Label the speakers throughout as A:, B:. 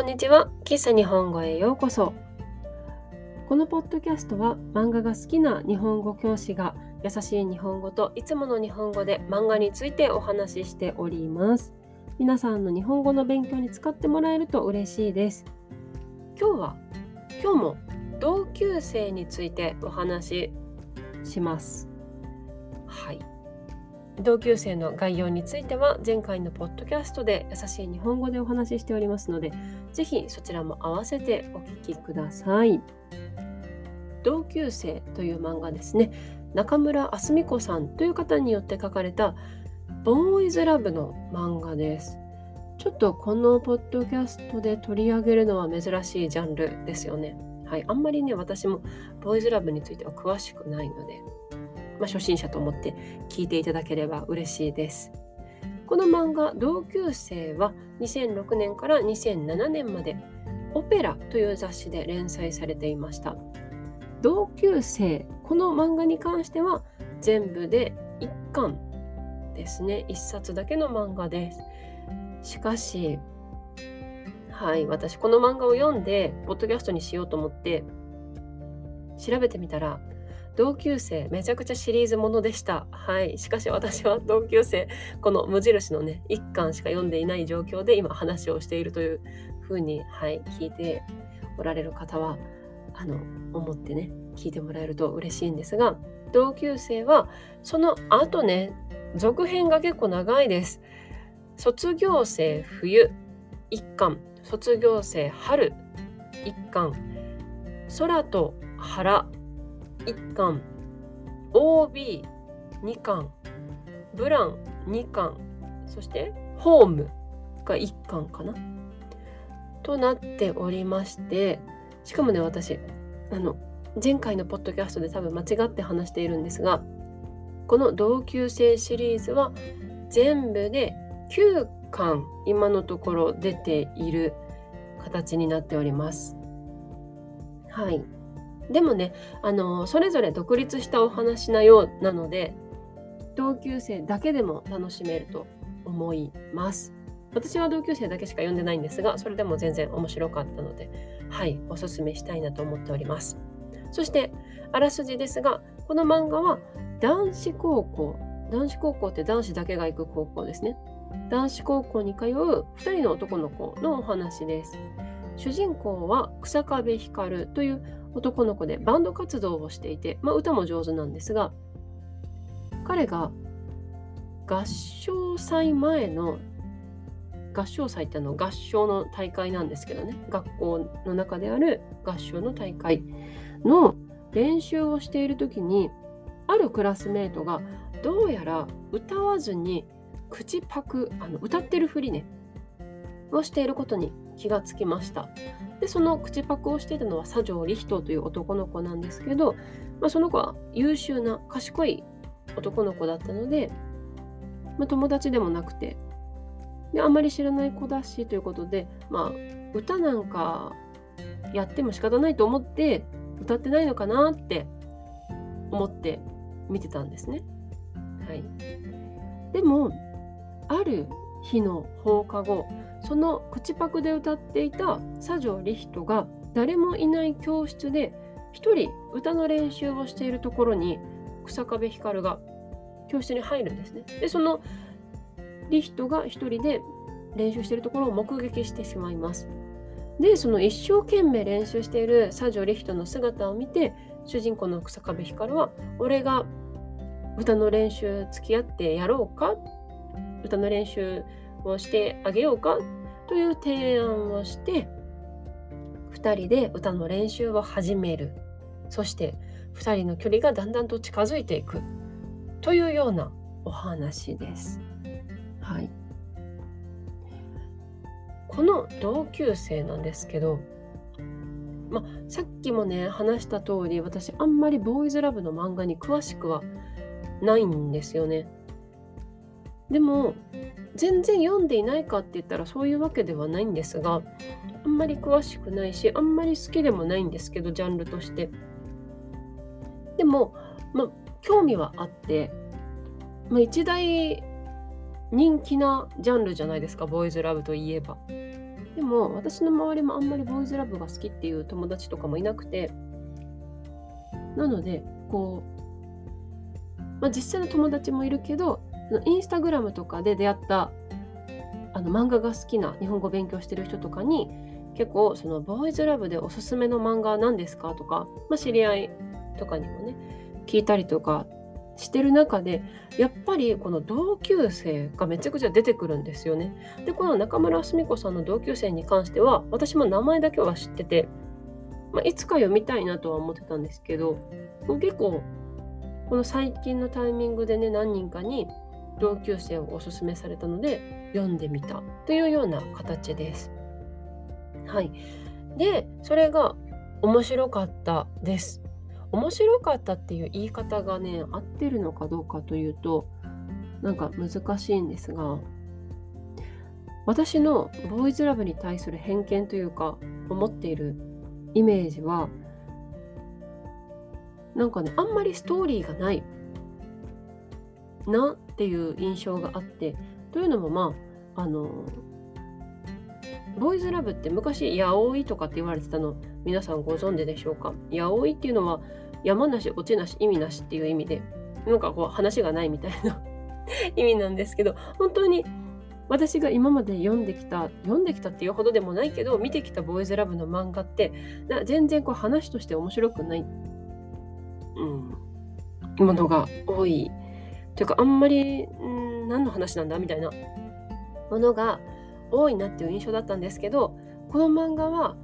A: こんにちは。喫茶日本語へようこそ。このポッドキャストは漫画が好きな日本語教師が優しい日本語といつもの日本語で漫画についてお話ししております。皆さんの日本語の勉強に使ってもらえると嬉しいです。今日は今日も同級生についてお話しします。はい。同級生の概要については前回のポッドキャストで優しい日本語でお話ししておりますので、ぜひそちらも合わせてお聞きください。同級生という漫画ですね。中村あすみ子さんという方によって書かれたボーイズラブの漫画です。ちょっとこのポッドキャストで取り上げるのは珍しいジャンルですよね。はい、あんまりね、私もボーイズラブについては詳しくないので、まあ、初心者と思って聞いていただければ嬉しいです。この漫画「同級生」は2006年から2007年まで「オペラ」という雑誌で連載されていました。同級生この漫画に関しては全部で1巻ですね1冊だけの漫画です。しかしはい私この漫画を読んでポッドキャストにしようと思って調べてみたら同級生めちゃくちゃシリーズものでした。はい。しかし私は同級生、この無印のね、1巻しか読んでいない状況で今話をしているというふうに、はい、聞いておられる方は、あの、思ってね、聞いてもらえると嬉しいんですが、同級生はその後ね、続編が結構長いです。卒業生冬1巻、卒業生春1巻、空と腹1巻 OB2 巻ブラン2巻そしてホームが1巻かなとなっておりましてしかもね私あの前回のポッドキャストで多分間違って話しているんですがこの同級生シリーズは全部で9巻今のところ出ている形になっております。はい。でもねあのそれぞれ独立したお話なようなので同級生だけでも楽しめると思います。私は同級生だけしか読んでないんですがそれでも全然面白かったのではいおすすめしたいなと思っております。そしてあらすじですがこの漫画は男子高校男子高校って男子だけが行く高校ですね。男子高校に通う2人の男の子のお話です。主人公は草壁光という男の子でバンド活動をしていて、まあ、歌も上手なんですが彼が合唱祭前の合唱祭ってあの合唱の大会なんですけどね学校の中である合唱の大会の練習をしている時にあるクラスメートがどうやら歌わずに口パクあの歌ってるふりねをしていることに気がつきましたでその口パクをしていたのは佐城理人という男の子なんですけど、まあ、その子は優秀な賢い男の子だったので、まあ、友達でもなくてであんまり知らない子だしということで、まあ、歌なんかやっても仕方ないと思って歌ってないのかなって思って見てたんですね。はい、でもある日の放課後その口パクで歌っていた佐城理人が誰もいない教室で一人歌の練習をしているところに草壁光が教室に入るんですね。でその理人が一人で練習しているところを目撃してしまいます。でその一生懸命練習している佐城理人の姿を見て主人公の草壁光は俺が歌の練習付き合ってやろうか歌の練習をしてあげようかという提案をして2人で歌の練習を始めるそして2人の距離がだんだんと近づいていくというようなお話です。はい、この同級生なんですけど、ま、さっきもね話した通り私あんまりボーイズラブの漫画に詳しくはないんですよね。でも全然読んでいないかって言ったらそういうわけではないんですがあんまり詳しくないしあんまり好きでもないんですけどジャンルとして。でも、まあ、興味はあって、まあ、一大人気なジャンルじゃないですかボーイズラブといえば。ででも私の周りもあんまりボーイズラブが好きっていう友達とかもいなくて。なのでこう、まあ、実際の友達もいるけどインスタグラムとかで出会ったあの漫画が好きな日本語勉強してる人とかに結構そのボーイズラブでおすすめの漫画は何ですかとか、まあ、知り合いとかにもね聞いたりとかしてる中でやっぱりこの同級生がめちゃくちゃ出てくるんですよね。でこの中村澄子さんの同級生に関しては私も名前だけは知ってて、まあ、いつか読みたいなとは思ってたんですけど結構この最近のタイミングでね何人かに同級生をおすすめされたので読んでみたというような形です。はい。で、それが面白かったです。面白かったっていう言い方がね、合ってるのかどうかというと、なんか難しいんですが、私のボーイズラブに対する偏見というか、思っているイメージは、なんかね、あんまりストーリーがないなっていう印象があって、というのもまあ、あの、ボーイズラブって昔、ヤオイとかって言われてたの、皆さんご存知でしょうか？ヤオイっていうのは、山なし、落ちなし、意味なしっていう意味で、なんかこう、話がないみたいな 意味なんですけど、本当に私が今まで読んできた、読んできたっていうほどでもないけど、見てきたボーイズラブの漫画って、全然こう話として面白くない、うん、ものが多い。というか、あんまり、ん何の話なんだ？みたいなものが多いなっていう印象だったんですけどこの漫画は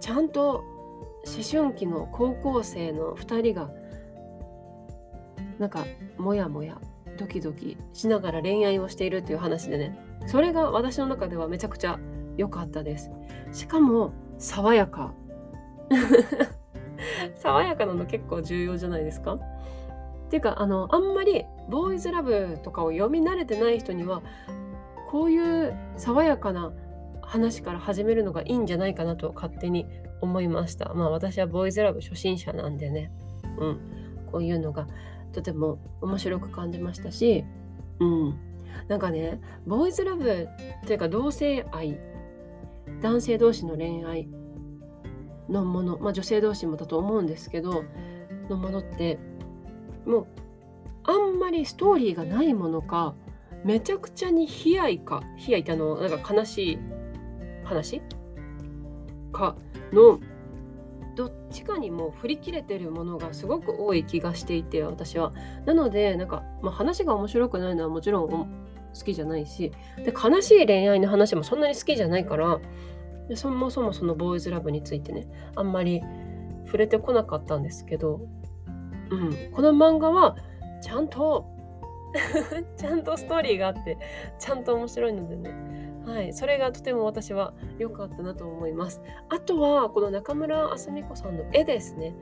A: ちゃんと思春期の高校生の2人がなんかモヤモヤドキドキしながら恋愛をしているっていう話でねそれが私の中ではめちゃくちゃ良かったです。しかも爽やか。爽やかなの結構重要じゃないですか？ていうかあのあんまりボーイズラブとかを読み慣れてない人にはこういう爽やかな話から始めるのがいいんじゃないかなと勝手に思いました。まあ私はボーイズラブ初心者なんでね、うん、こういうのがとても面白く感じましたし、うん、なんかね、ボーイズラブっていうか同性愛、男性同士の恋愛のもの、まあ女性同士もだと思うんですけど、のものって、もうあんまりストーリーがないものか、めちゃくちゃに悲哀か悲哀ってあのなんか悲しい話？かのどっちかにも振り切れてるものがすごく多い気がしていて私は。なのでなんか、まあ、話が面白くないのはもちろん好きじゃないし。で悲しい恋愛の話もそんなに好きじゃないからでそもそもそのボーイズラブについてねあんまり触れてこなかったんですけど、うん、この漫画はちゃんと ちゃんとストーリーがあってちゃんと面白いのでね。はい。それがとても私は良かったなと思います。あとはこの中村あすみ子さんの絵ですね。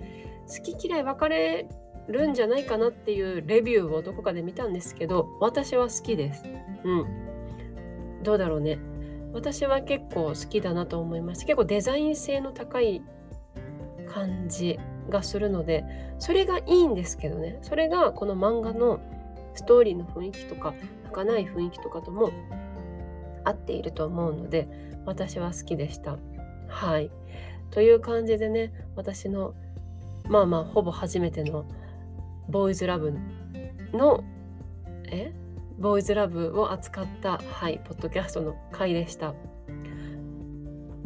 A: 好き嫌い分かれるんじゃないかなっていうレビューをどこかで見たんですけど私は好きです。うん。どうだろうね。私は結構好きだなと思います。結構デザイン性の高い感じがするのでそれがいいんですけどねそれがこの漫画のストーリーの雰囲気とか儚い雰囲気とかとも合っていると思うので私は好きでした。はい。という感じでね私のまあまあほぼ初めてのボーイズラブのえ？ボーイズラブを扱ったはいポッドキャストの回でした。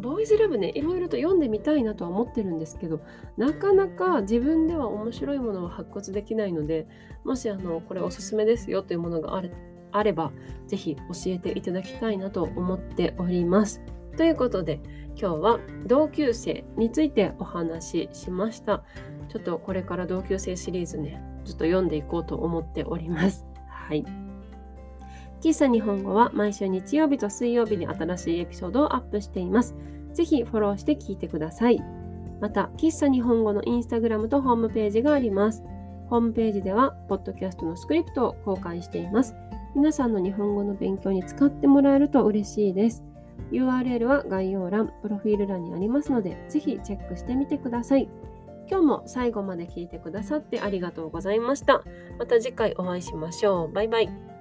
A: ボーイズラブねいろいろと読んでみたいなとは思ってるんですけどなかなか自分では面白いものを発掘できないのでもしあのこれおすすめですよというものがあれあれば是非教えていただきたいなと思っております。ということで今日は同級生についてお話ししました。ちょっとこれから同級生シリーズねずっと読んでいこうと思っております。はい。喫茶日本語は毎週日曜日と水曜日に新しいエピソードをアップしています。ぜひフォローして聞いてください。また、喫茶日本語のインスタグラムとホームページがあります。ホームページでは、ポッドキャストのスクリプトを公開しています。皆さんの日本語の勉強に使ってもらえると嬉しいです。URL は概要欄、プロフィール欄にありますので、ぜひチェックしてみてください。今日も最後まで聞いてくださってありがとうございました。また次回お会いしましょう。バイバイ。